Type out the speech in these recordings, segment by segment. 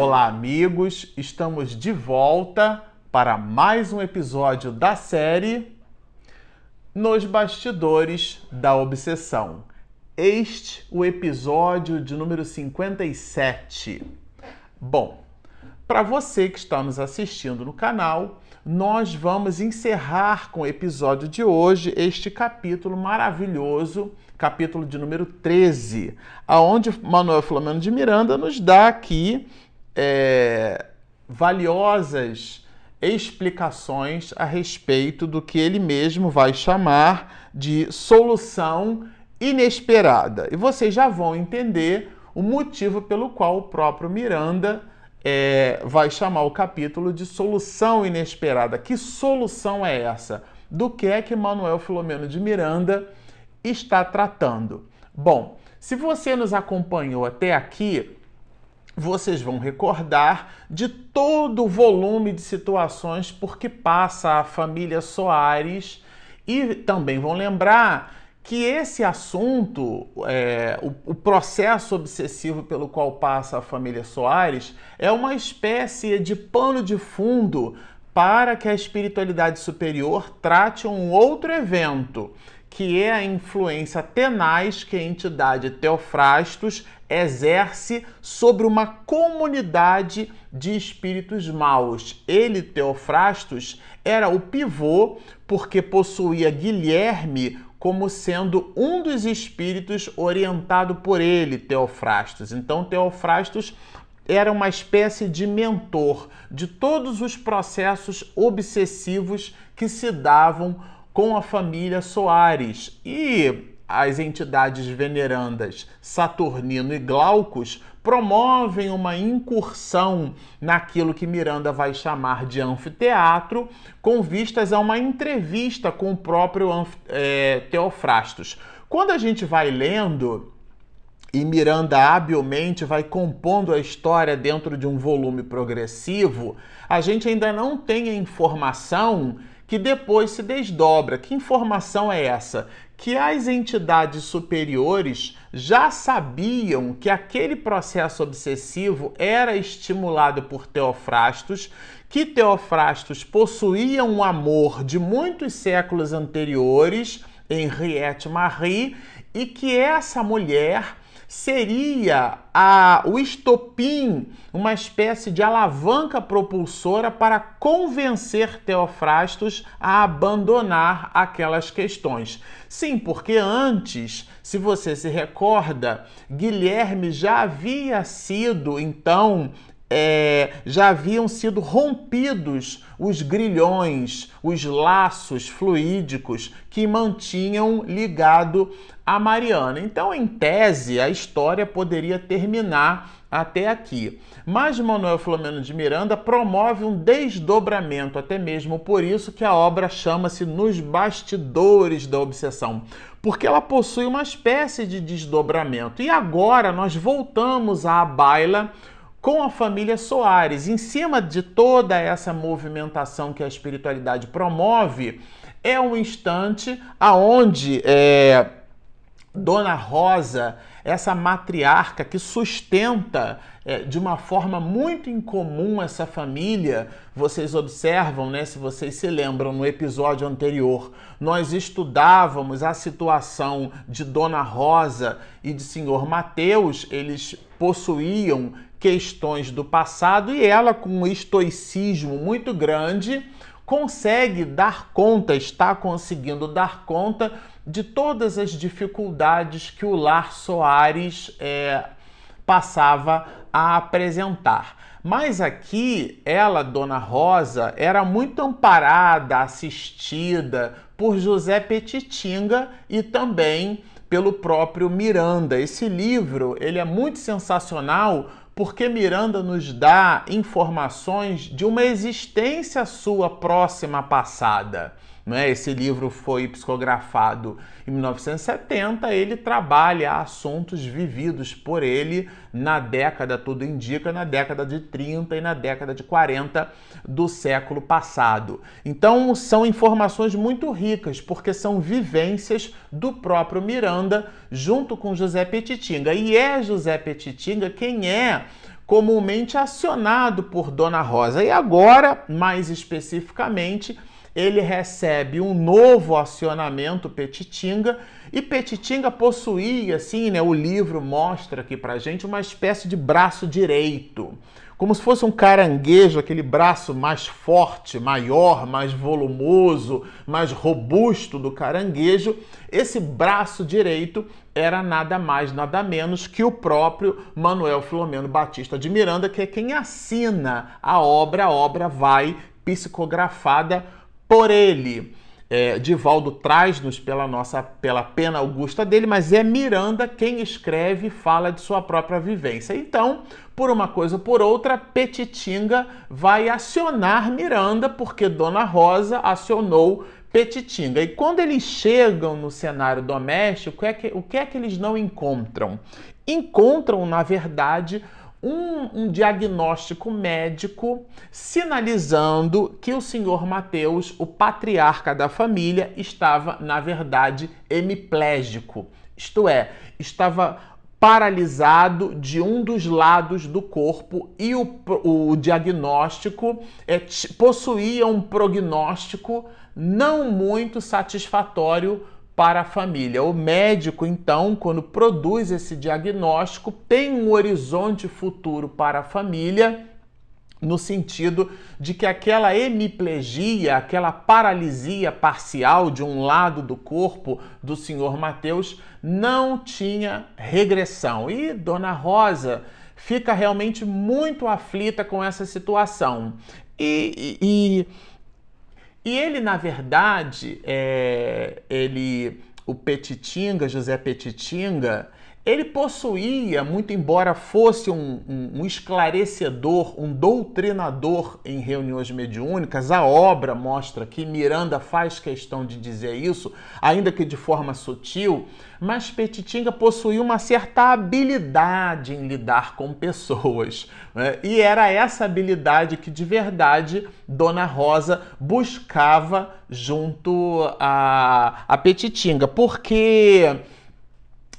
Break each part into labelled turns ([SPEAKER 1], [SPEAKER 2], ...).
[SPEAKER 1] Olá, amigos! Estamos de volta para mais um episódio da série Nos Bastidores da Obsessão. Este o episódio de número 57. Bom, para você que está nos assistindo no canal, nós vamos encerrar com o episódio de hoje este capítulo maravilhoso, capítulo de número 13, aonde Manuel Filomeno de Miranda nos dá aqui é, valiosas explicações a respeito do que ele mesmo vai chamar de solução inesperada. E vocês já vão entender o motivo pelo qual o próprio Miranda é, vai chamar o capítulo de solução inesperada. Que solução é essa? Do que é que Manuel Filomeno de Miranda está tratando? Bom, se você nos acompanhou até aqui, vocês vão recordar de todo o volume de situações por que passa a família Soares. E também vão lembrar que esse assunto, é, o, o, processo obsessivo pelo qual passa a família Soares, é uma espécie de pano de fundo para que a espiritualidade superior trate um outro evento que é a influência tenaz que a entidade Teofrastos exerce sobre uma comunidade de espíritos maus. Ele, Teofrastos, era o pivô porque possuía Guilherme como sendo um dos espíritos orientado por ele, Teofrastos. Então, Teofrastos era uma espécie de mentor de todos os processos obsessivos que se davam com a família Soares e as entidades venerandas Saturnino e Glaucus promovem uma incursão naquilo que Miranda vai chamar de anfiteatro, com vistas a uma entrevista com o próprio é, Teofrastos. Quando a gente vai lendo e Miranda habilmente vai compondo a história dentro de um volume progressivo, a gente ainda não tem a informação que depois se desdobra. Que informação é essa? Que as entidades superiores já sabiam que aquele processo obsessivo era estimulado por Teofrastos, que Teofrastos possuía um amor de muitos séculos anteriores, Henriette Marie, e que essa mulher seria a, o estopim, uma espécie de alavanca propulsora para convencer Teofrastos a abandonar aquelas questões. Sim, porque antes, se você se recorda, Guilherme já havia sido então é, já haviam sido rompidos os grilhões, os laços fluídicos que mantinham ligado a Mariana. Então, em tese, a história poderia terminar até aqui. Mas Manuel Filomeno de Miranda promove um desdobramento, até mesmo por isso que a obra chama-se Nos Bastidores da Obsessão, porque ela possui uma espécie de desdobramento. E agora nós voltamos à baila com a família Soares. Em cima de toda essa movimentação que a espiritualidade promove, é um instante aonde é, Dona Rosa, essa matriarca que sustenta é, de uma forma muito incomum essa família. Vocês observam, né? Se vocês se lembram, no episódio anterior, nós estudávamos a situação de Dona Rosa e de Senhor Mateus. Eles possuíam questões do passado e ela, com um estoicismo muito grande, consegue dar conta, está conseguindo dar conta de todas as dificuldades que o Lar Soares é, passava a apresentar. Mas aqui, ela, Dona Rosa, era muito amparada, assistida por José Petitinga e também pelo próprio Miranda. Esse livro, ele é muito sensacional porque Miranda nos dá informações de uma existência sua próxima passada. Né? Esse livro foi psicografado em 1970. Ele trabalha assuntos vividos por ele na década, tudo indica, na década de 30 e na década de 40 do século passado. Então, são informações muito ricas, porque são vivências do próprio Miranda junto com José Petitinga. E é José Petitinga quem é comumente acionado por Dona Rosa. E agora, mais especificamente, ele recebe um novo acionamento Petitinga e Petitinga possuía, assim, né, o livro mostra aqui pra gente uma espécie de braço direito como se fosse um caranguejo, aquele braço mais forte, maior, mais volumoso, mais robusto do caranguejo. Esse braço direito era nada mais, nada menos que o próprio Manuel Filomeno Batista de Miranda, que é quem assina a obra. A obra vai psicografada por ele. É, Divaldo traz-nos pela nossa pela pena augusta dele, mas é Miranda quem escreve e fala de sua própria vivência. Então, por uma coisa ou por outra, Petitinga vai acionar Miranda, porque Dona Rosa acionou Petitinga. E quando eles chegam no cenário doméstico, é que, o que é que eles não encontram? Encontram, na verdade, um, um, diagnóstico médico sinalizando que o senhor Mateus, o patriarca da família, estava, na verdade, hemiplégico, isto é, estava paralisado de um dos lados do corpo e o, o diagnóstico é, possuía um prognóstico não muito satisfatório para a família. O médico, então, quando produz esse diagnóstico, tem um horizonte futuro para a família, no sentido de que aquela hemiplegia, aquela paralisia parcial de um lado do corpo do senhor Mateus não tinha regressão. E Dona Rosa fica realmente muito aflita com essa situação. E, e, e ele, na verdade, é, ele, o Petitinga, José Petitinga, ele possuía, muito embora fosse um, um, um, esclarecedor, um doutrinador em reuniões mediúnicas, a obra mostra que Miranda faz questão de dizer isso, ainda que de forma sutil, mas Petitinga possuía uma certa habilidade em lidar com pessoas. Né? E era essa habilidade que de verdade Dona Rosa buscava junto a, a Petitinga, porque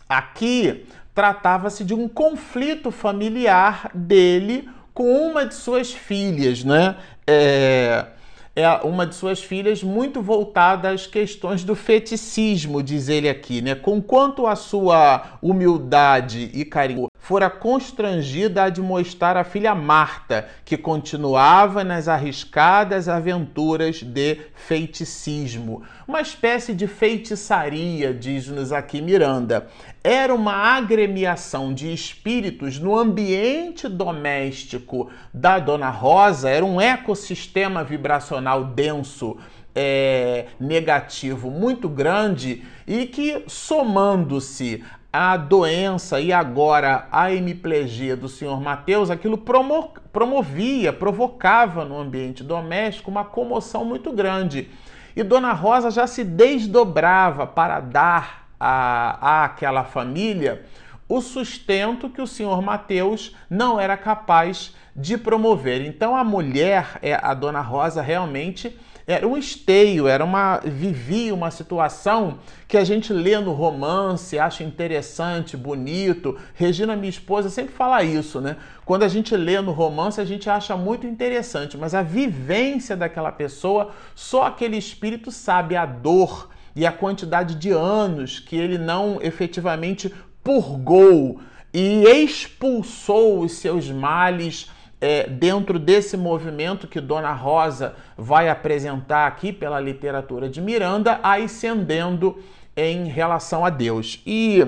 [SPEAKER 1] Aqui tratava-se de um conflito familiar dele com uma de suas filhas, né? É, é uma de suas filhas muito voltada às questões do feticismo, diz ele aqui, né? Com quanto a sua humildade e carinho fora constrangida a admoestar a filha Marta, que continuava nas arriscadas aventuras de feiticismo. Uma espécie de feitiçaria, diz-nos aqui Miranda. Era uma agremiação de espíritos no ambiente doméstico da Dona Rosa, era um ecossistema vibracional denso. É, negativo muito grande e que, somando-se a doença e agora a hemiplegia do senhor Mateus, aquilo promo promovia, provocava no ambiente doméstico uma comoção muito grande. E Dona Rosa já se desdobrava para dar a, a aquela família o sustento que o senhor Mateus não era capaz de promover. Então a mulher, é, a Dona Rosa, realmente era um esteio, era uma vivia uma situação que a gente lê no romance, acha interessante, bonito. Regina, minha esposa, sempre fala isso, né? Quando a gente lê no romance, a gente acha muito interessante, mas a vivência daquela pessoa, só aquele espírito sabe a dor e a quantidade de anos que ele não efetivamente purgou e expulsou os seus males é, dentro desse movimento que Dona Rosa vai apresentar aqui pela literatura de Miranda, ascendendo em relação a Deus. E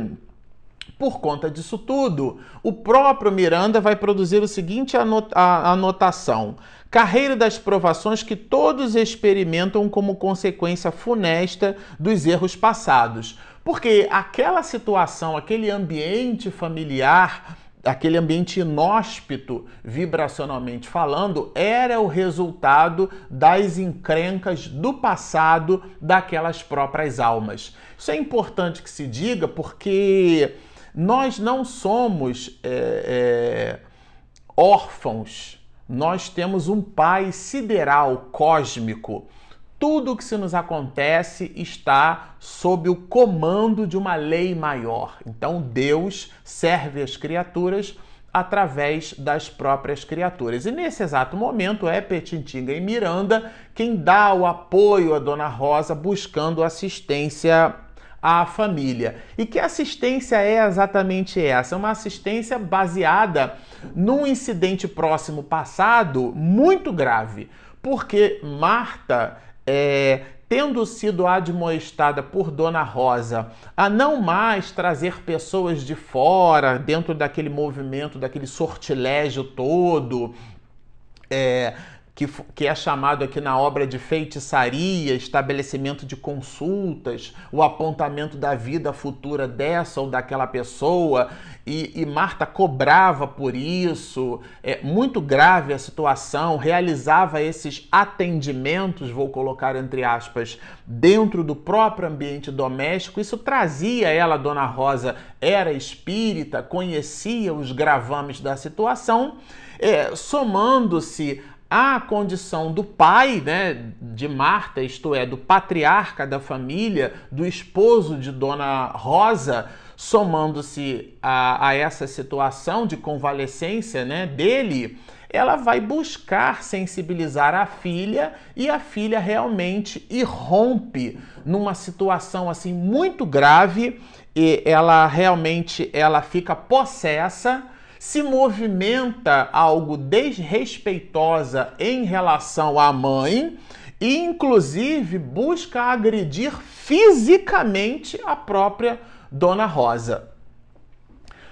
[SPEAKER 1] por conta disso tudo, o próprio Miranda vai produzir o seguinte anotação: carreira das provações que todos experimentam como consequência funesta dos erros passados. Porque aquela situação, aquele ambiente familiar aquele ambiente inóspito, vibracionalmente falando, era o resultado das encrencas do passado daquelas próprias almas. Isso é importante que se diga porque nós não somos é, é, órfãos, nós temos um pai sideral, cósmico tudo o que se nos acontece está sob o comando de uma lei maior. Então Deus serve as criaturas através das próprias criaturas. E nesse exato momento é Petitinga e Miranda quem dá o apoio a Dona Rosa buscando assistência à família. E que assistência é exatamente essa? É uma assistência baseada num incidente próximo passado muito grave, porque Marta é, tendo sido admoestada por Dona Rosa a não mais trazer pessoas de fora dentro daquele movimento, daquele sortilégio todo, é, que, que é chamado aqui na obra de feitiçaria, estabelecimento de consultas, o apontamento da vida futura dessa ou daquela pessoa, e, e Marta cobrava por isso, é muito grave a situação, realizava esses atendimentos, vou colocar entre aspas, dentro do próprio ambiente doméstico. Isso trazia ela, Dona Rosa, era espírita, conhecia os gravames da situação, é, somando-se a condição do pai né, de Marta, isto é, do patriarca da família, do esposo de Dona Rosa, somando-se a, a, essa situação de convalescência né, dele, ela vai buscar sensibilizar a filha e a filha realmente irrompe numa situação assim muito grave e ela realmente ela fica possessa se movimenta algo desrespeitosa em relação à mãe e, inclusive, busca agredir fisicamente a própria Dona Rosa.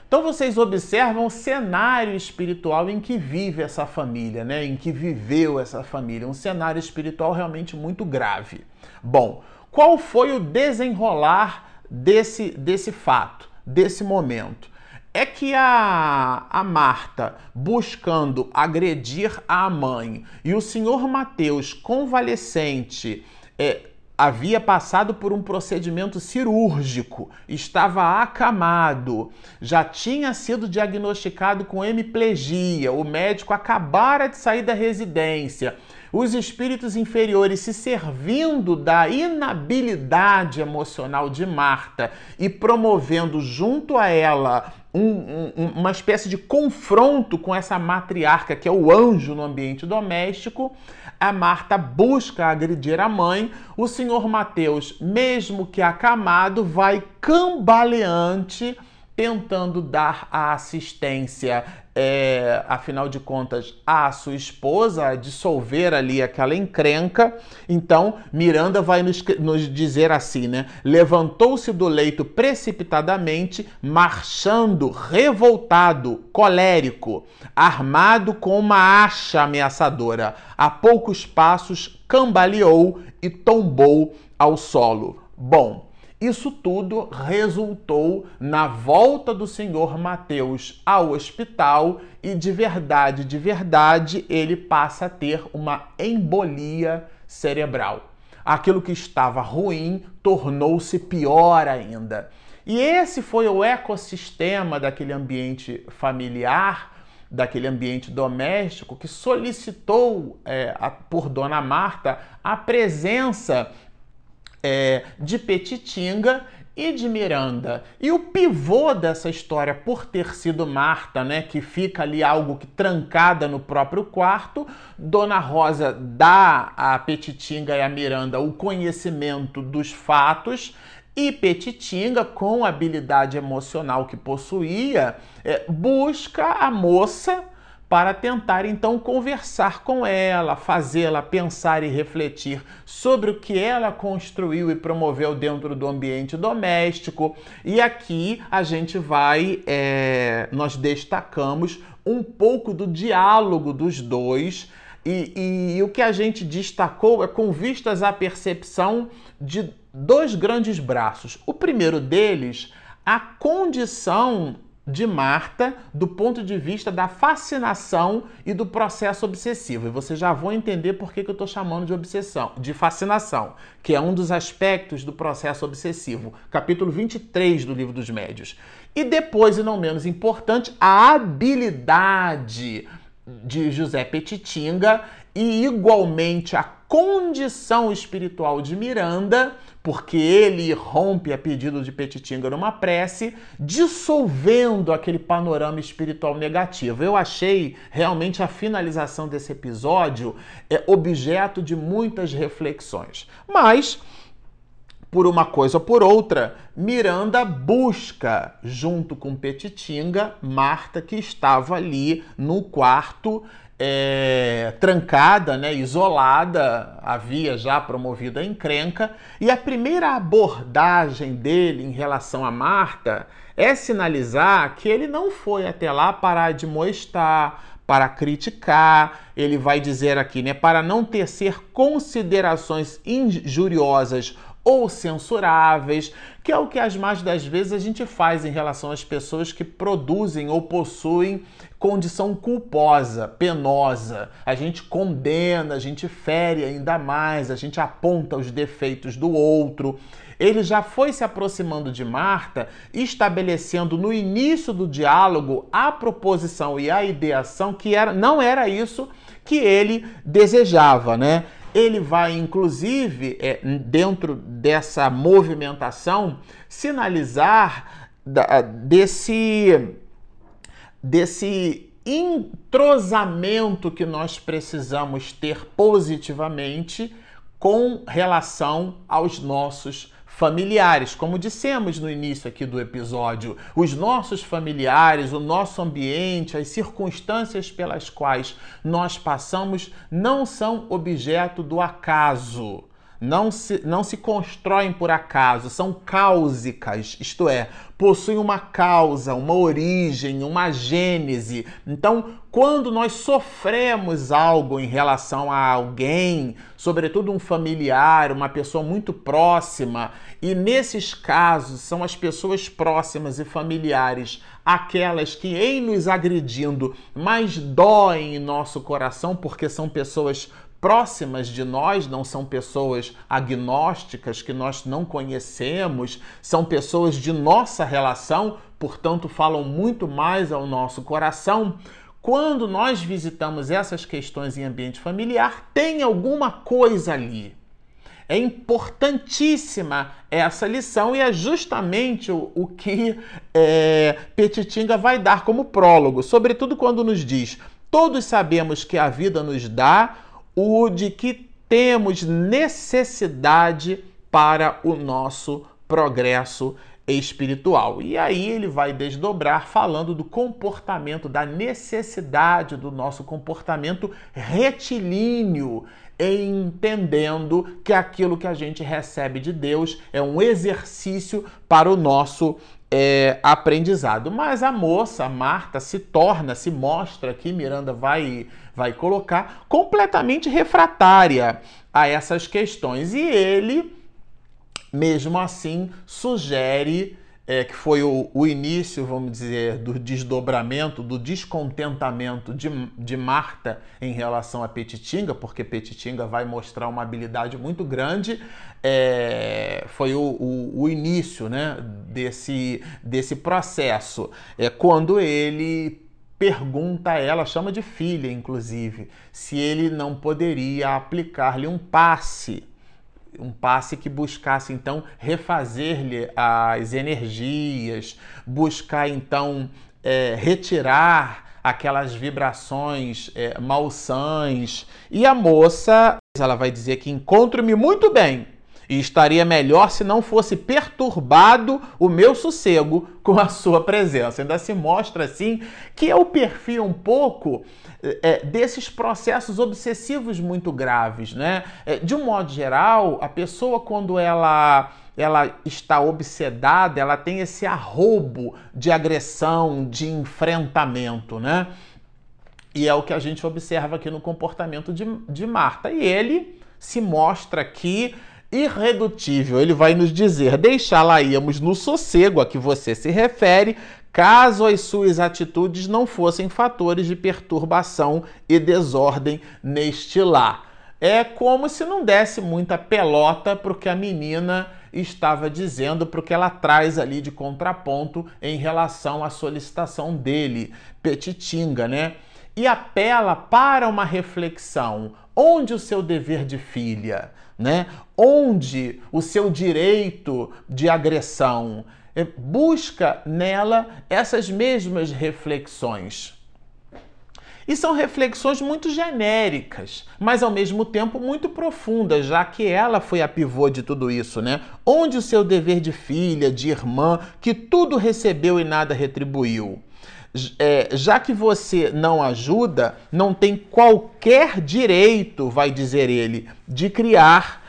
[SPEAKER 1] Então vocês observam o cenário espiritual em que vive essa família, né? Em que viveu essa família, um cenário espiritual realmente muito grave. Bom, qual foi o desenrolar desse desse fato, desse momento? É que a, a Marta, buscando agredir a mãe, e o senhor Mateus, convalescente, é, havia passado por um procedimento cirúrgico, estava acamado, já tinha sido diagnosticado com hemiplegia, o médico acabara de sair da residência. Os espíritos inferiores se servindo da inabilidade emocional de Marta e promovendo junto a ela um, um, uma espécie de confronto com essa matriarca que é o anjo no ambiente doméstico, a Marta busca agredir a mãe. O senhor Mateus, mesmo que acamado, vai cambaleante tentando dar a assistência, é, afinal de contas, à sua esposa, a dissolver ali aquela encrenca. Então, Miranda vai nos, nos dizer assim, né? Levantou-se do leito precipitadamente, marchando, revoltado, colérico, armado com uma acha ameaçadora. A poucos passos, cambaleou e tombou ao solo. Bom, isso tudo resultou na volta do senhor Mateus ao hospital e de verdade, de verdade, ele passa a ter uma embolia cerebral. Aquilo que estava ruim tornou-se pior ainda. E esse foi o ecossistema daquele ambiente familiar, daquele ambiente doméstico, que solicitou é, a, por Dona Marta a presença é, de Petitinga e de Miranda. E o pivô dessa história, por ter sido Marta, né, que fica ali algo que trancada no próprio quarto, Dona Rosa dá a Petitinga e a Miranda o conhecimento dos fatos e Petitinga, com a habilidade emocional que possuía, é, busca a moça para tentar então conversar com ela, fazê-la pensar e refletir sobre o que ela construiu e promoveu dentro do ambiente doméstico. E aqui a gente vai, é, nós destacamos um pouco do diálogo dos dois. E, e, e o que a gente destacou é com vistas à percepção de dois grandes braços. O primeiro deles, a condição de Marta do ponto de vista da fascinação e do processo obsessivo. E vocês já vão entender por que, que eu estou chamando de obsessão, de fascinação, que é um dos aspectos do processo obsessivo. Capítulo 23 do Livro dos Médios. E depois, e não menos importante, a habilidade de José Petitinga e igualmente a condição espiritual de Miranda, porque ele rompe a pedido de Petitinga numa prece, dissolvendo aquele panorama espiritual negativo. Eu achei realmente a finalização desse episódio é objeto de muitas reflexões. Mas por uma coisa ou por outra, Miranda busca, junto com Petitinga, Marta, que estava ali no quarto, é, trancada, né, isolada, havia já promovido a encrenca, e a primeira abordagem dele em relação a Marta é sinalizar que ele não foi até lá para admoestar, para criticar, ele vai dizer aqui, né, para não tecer considerações injuriosas ou censuráveis, que é o que as mais das vezes a gente faz em relação às pessoas que produzem ou possuem condição culposa, penosa. A gente condena, a gente fere ainda mais, a gente aponta os defeitos do outro. Ele já foi se aproximando de Marta, estabelecendo no início do diálogo a proposição e a ideação que era, não era isso que ele desejava, né? Ele vai, inclusive, é, dentro dessa movimentação, sinalizar da, desse, desse entrosamento que nós precisamos ter positivamente com relação aos nossos familiares. Como dissemos no início aqui do episódio, os nossos familiares, o nosso ambiente, as circunstâncias pelas quais nós passamos não são objeto do acaso não se, não se constroem por acaso, são cáusicas, isto é, possuem uma causa, uma origem, uma gênese. Então, quando nós sofremos algo em relação a alguém, sobretudo um familiar, uma pessoa muito próxima, e nesses casos são as pessoas próximas e familiares aquelas que, em nos agredindo, mais doem em nosso coração, porque são pessoas próximas de nós, não são pessoas agnósticas que nós não conhecemos, são pessoas de nossa relação, portanto, falam muito mais ao nosso coração. Quando nós visitamos essas questões em ambiente familiar, tem alguma coisa ali. É importantíssima essa lição e é justamente o, o que é, Petitinga vai dar como prólogo, sobretudo quando nos diz: todos sabemos que a vida nos dá o de que temos necessidade para o nosso progresso espiritual. E aí ele vai desdobrar falando do comportamento, da necessidade do nosso comportamento retilíneo, entendendo que aquilo que a gente recebe de Deus é um exercício para o nosso é, aprendizado. Mas a moça, Marta, se torna, se mostra que Miranda vai, vai colocar completamente refratária a essas questões. E ele, mesmo assim, sugere é, que foi o, o, início, vamos dizer, do desdobramento, do descontentamento de, de Marta em relação a Petitinga, porque Petitinga vai mostrar uma habilidade muito grande, é, foi o, o, o, início né, desse, desse processo. É quando ele pergunta a ela, chama de filha, inclusive, se ele não poderia aplicar-lhe um passe um passe que buscasse então refazer-lhe as energias, buscar então é, retirar aquelas vibrações é, malsãs. E a moça, ela vai dizer que encontro-me muito bem e estaria melhor se não fosse perturbado o meu sossego com a sua presença. Ainda se mostra assim que é o perfil um pouco é, desses processos obsessivos muito graves, né? É, de um modo geral, a pessoa quando ela ela está obsedada, ela tem esse arrobo de agressão, de enfrentamento, né? E é o que a gente observa aqui no comportamento de, de Marta. E ele se mostra aqui irredutível. Ele vai nos dizer: deixá-la íamos no sossego a que você se refere, caso as suas atitudes não fossem fatores de perturbação e desordem neste lar. É como se não desse muita pelota para o que a menina estava dizendo, para o que ela traz ali de contraponto em relação à solicitação dele, Petitinga, né? E apela para uma reflexão Onde o seu dever de filha? Né? Onde o seu direito de agressão? É, busca nela essas mesmas reflexões. E são reflexões muito genéricas, mas ao mesmo tempo muito profundas, já que ela foi a pivô de tudo isso, né? Onde o seu dever de filha, de irmã, que tudo recebeu e nada retribuiu? É, já que você não ajuda, não tem qualquer direito, vai dizer ele, de criar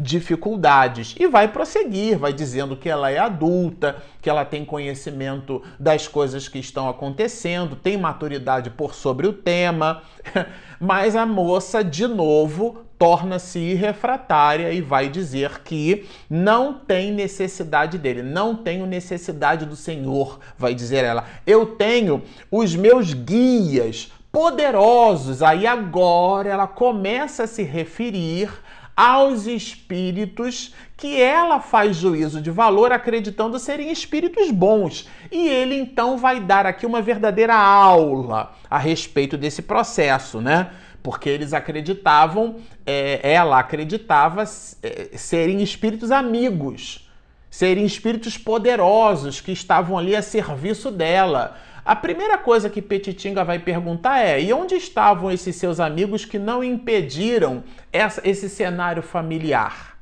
[SPEAKER 1] dificuldades. E vai prosseguir, vai dizendo que ela é adulta, que ela tem conhecimento das coisas que estão acontecendo, tem maturidade por sobre o tema, mas a moça de novo torna-se irrefratária e vai dizer que não tem necessidade dele, não tenho necessidade do Senhor, vai dizer ela. Eu tenho os meus guias poderosos. Aí agora ela começa a se referir aos espíritos que ela faz juízo de valor acreditando serem espíritos bons. E ele então vai dar aqui uma verdadeira aula a respeito desse processo, né? Porque eles acreditavam, é, ela acreditava é, serem espíritos amigos, serem espíritos poderosos que estavam ali a serviço dela a primeira coisa que Petitinga vai perguntar é: e onde estavam esses seus amigos que não impediram essa, esse cenário familiar?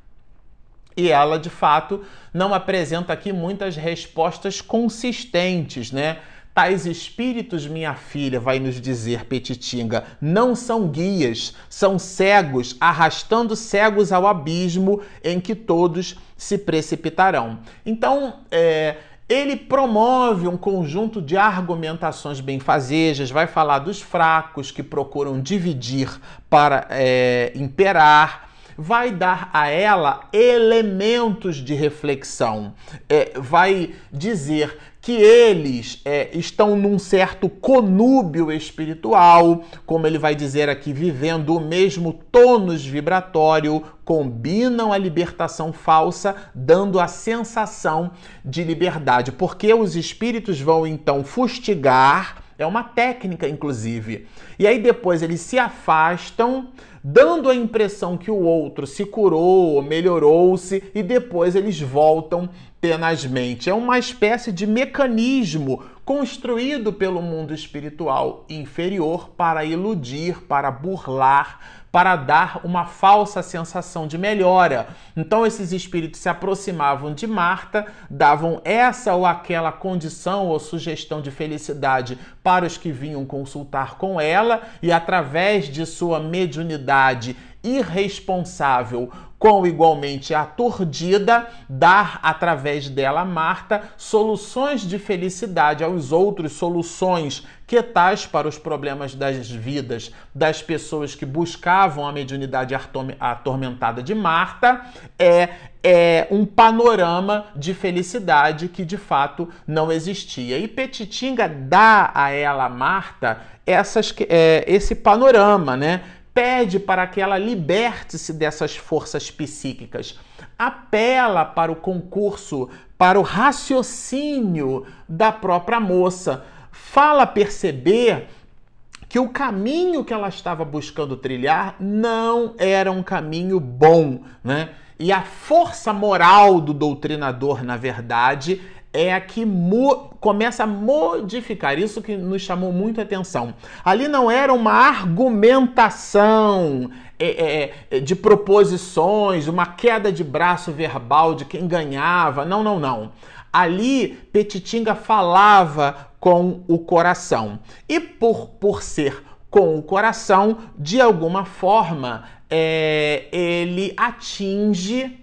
[SPEAKER 1] E ela, de fato, não apresenta aqui muitas respostas consistentes, né? Tais espíritos, minha filha, vai nos dizer Petitinga, não são guias, são cegos, arrastando cegos ao abismo em que todos se precipitarão. Então, é, ele promove um conjunto de argumentações benfazejas, vai falar dos fracos que procuram dividir para é, imperar, vai dar a ela elementos de reflexão, é, vai dizer que eles é, estão num certo conúbio espiritual, como ele vai dizer aqui, vivendo o mesmo tônus vibratório, combinam a libertação falsa, dando a sensação de liberdade, porque os espíritos vão então fustigar. É uma técnica, inclusive. E aí depois eles se afastam, dando a impressão que o outro se curou, melhorou-se, e depois eles voltam tenazmente. É uma espécie de mecanismo construído pelo mundo espiritual inferior para iludir, para burlar, para dar uma falsa sensação de melhora. Então esses espíritos se aproximavam de Marta, davam essa ou aquela condição ou sugestão de felicidade para os que vinham consultar com ela e através de sua mediunidade irresponsável com igualmente aturdida, dar através dela, Marta, soluções de felicidade aos outros, soluções que tais para os problemas das vidas das pessoas que buscavam a mediunidade atormentada de Marta, é, é um panorama de felicidade que de fato não existia. E Petitinga dá a ela, Marta, essas, é, esse panorama, né? Pede para que ela liberte-se dessas forças psíquicas, apela para o concurso, para o raciocínio da própria moça, fala perceber que o caminho que ela estava buscando trilhar não era um caminho bom, né? E a força moral do doutrinador, na verdade, é a que começa a modificar. Isso que nos chamou muito atenção. Ali não era uma argumentação é, é, é, de proposições, uma queda de braço verbal de quem ganhava. Não, não, não. Ali Petitinga falava com o coração. E por, por ser com o coração, de alguma forma, é, ele atinge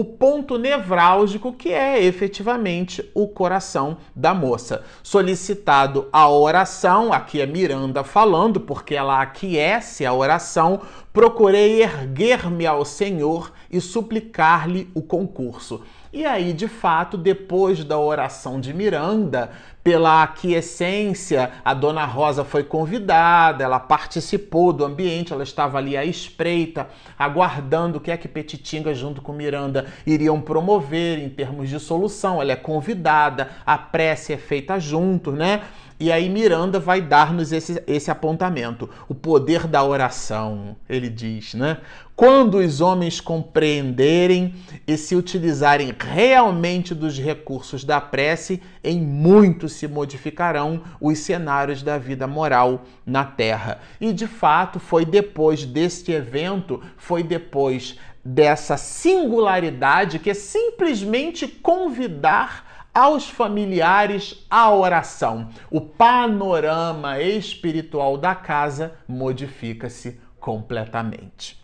[SPEAKER 1] o ponto nevrálgico que é efetivamente o coração da moça. Solicitado a oração, aqui é Miranda falando, porque ela aquece a oração, procurei erguer-me ao Senhor e suplicar-lhe o concurso. E aí, de fato, depois da oração de Miranda, pela aquiescência, a dona Rosa foi convidada, ela participou do ambiente, ela estava ali à espreita, aguardando o que é que Petitinga, junto com Miranda, iriam promover em termos de solução. Ela é convidada, a prece é feita junto, né? E aí Miranda vai dar-nos esse, esse apontamento. O poder da oração, ele diz, né? Quando os homens compreenderem e se utilizarem realmente dos recursos da prece, em muito se modificarão os cenários da vida moral na Terra. E de fato, foi depois deste evento, foi depois dessa singularidade que é simplesmente convidar aos familiares a oração. O panorama espiritual da casa modifica-se completamente.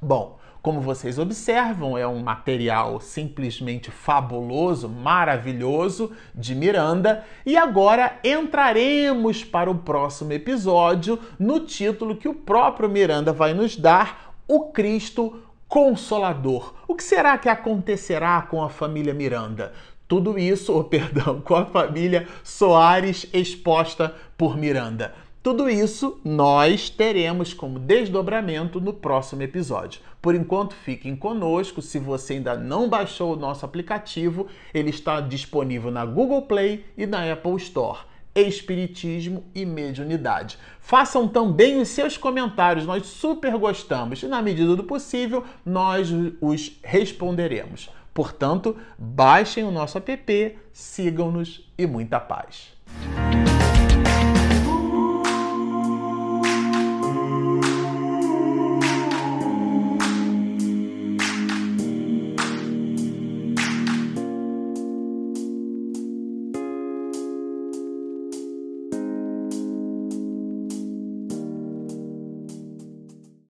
[SPEAKER 1] Bom, como vocês observam, é um material simplesmente fabuloso, maravilhoso de Miranda. E agora entraremos para o próximo episódio no título que o próprio Miranda vai nos dar: O Cristo Consolador. O que será que acontecerá com a família Miranda? Tudo isso, ou oh, perdão, com a família Soares exposta por Miranda. Tudo isso nós teremos como desdobramento no próximo episódio. Por enquanto, fiquem conosco. Se você ainda não baixou o nosso aplicativo, ele está disponível na Google Play e na Apple Store. Espiritismo e mediunidade. Façam também os seus comentários, nós super gostamos e, na medida do possível, nós os responderemos. Portanto, baixem o nosso app, sigam-nos e muita paz.